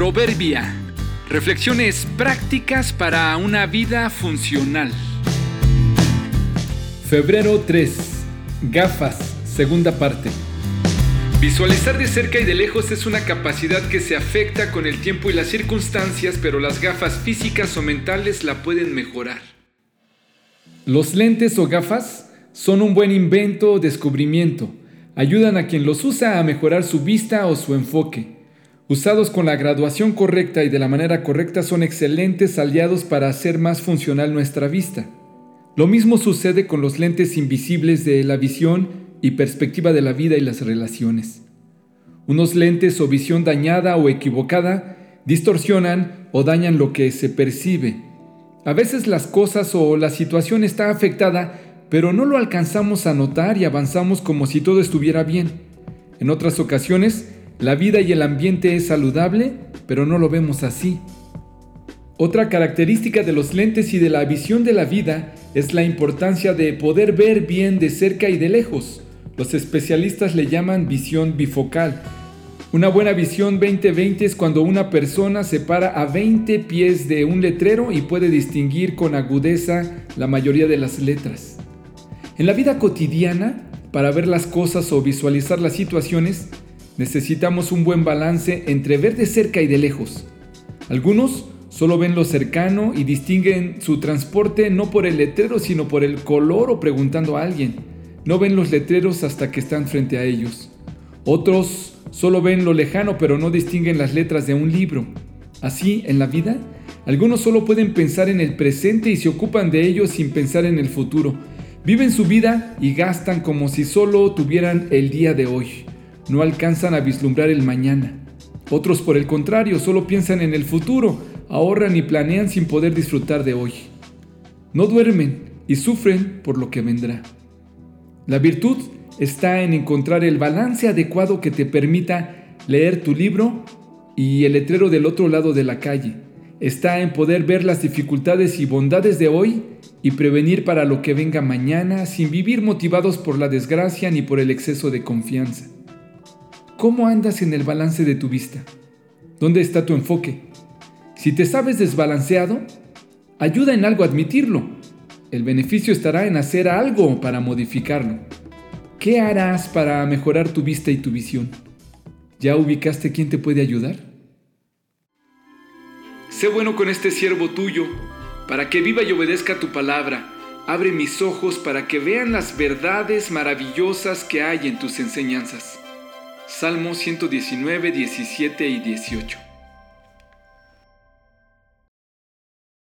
Proverbia. Reflexiones prácticas para una vida funcional. Febrero 3. Gafas. Segunda parte. Visualizar de cerca y de lejos es una capacidad que se afecta con el tiempo y las circunstancias, pero las gafas físicas o mentales la pueden mejorar. Los lentes o gafas son un buen invento o descubrimiento. Ayudan a quien los usa a mejorar su vista o su enfoque. Usados con la graduación correcta y de la manera correcta son excelentes aliados para hacer más funcional nuestra vista. Lo mismo sucede con los lentes invisibles de la visión y perspectiva de la vida y las relaciones. Unos lentes o visión dañada o equivocada distorsionan o dañan lo que se percibe. A veces las cosas o la situación está afectada, pero no lo alcanzamos a notar y avanzamos como si todo estuviera bien. En otras ocasiones, la vida y el ambiente es saludable, pero no lo vemos así. Otra característica de los lentes y de la visión de la vida es la importancia de poder ver bien de cerca y de lejos. Los especialistas le llaman visión bifocal. Una buena visión 20-20 es cuando una persona se para a 20 pies de un letrero y puede distinguir con agudeza la mayoría de las letras. En la vida cotidiana, para ver las cosas o visualizar las situaciones, necesitamos un buen balance entre ver de cerca y de lejos. Algunos solo ven lo cercano y distinguen su transporte no por el letrero sino por el color o preguntando a alguien. No ven los letreros hasta que están frente a ellos. Otros solo ven lo lejano pero no distinguen las letras de un libro. Así, en la vida, algunos solo pueden pensar en el presente y se ocupan de ello sin pensar en el futuro. Viven su vida y gastan como si solo tuvieran el día de hoy no alcanzan a vislumbrar el mañana. Otros, por el contrario, solo piensan en el futuro, ahorran y planean sin poder disfrutar de hoy. No duermen y sufren por lo que vendrá. La virtud está en encontrar el balance adecuado que te permita leer tu libro y el letrero del otro lado de la calle. Está en poder ver las dificultades y bondades de hoy y prevenir para lo que venga mañana sin vivir motivados por la desgracia ni por el exceso de confianza. ¿Cómo andas en el balance de tu vista? ¿Dónde está tu enfoque? Si te sabes desbalanceado, ayuda en algo a admitirlo. El beneficio estará en hacer algo para modificarlo. ¿Qué harás para mejorar tu vista y tu visión? ¿Ya ubicaste quién te puede ayudar? Sé bueno con este siervo tuyo, para que viva y obedezca tu palabra. Abre mis ojos para que vean las verdades maravillosas que hay en tus enseñanzas. Salmo 119, 17 y 18.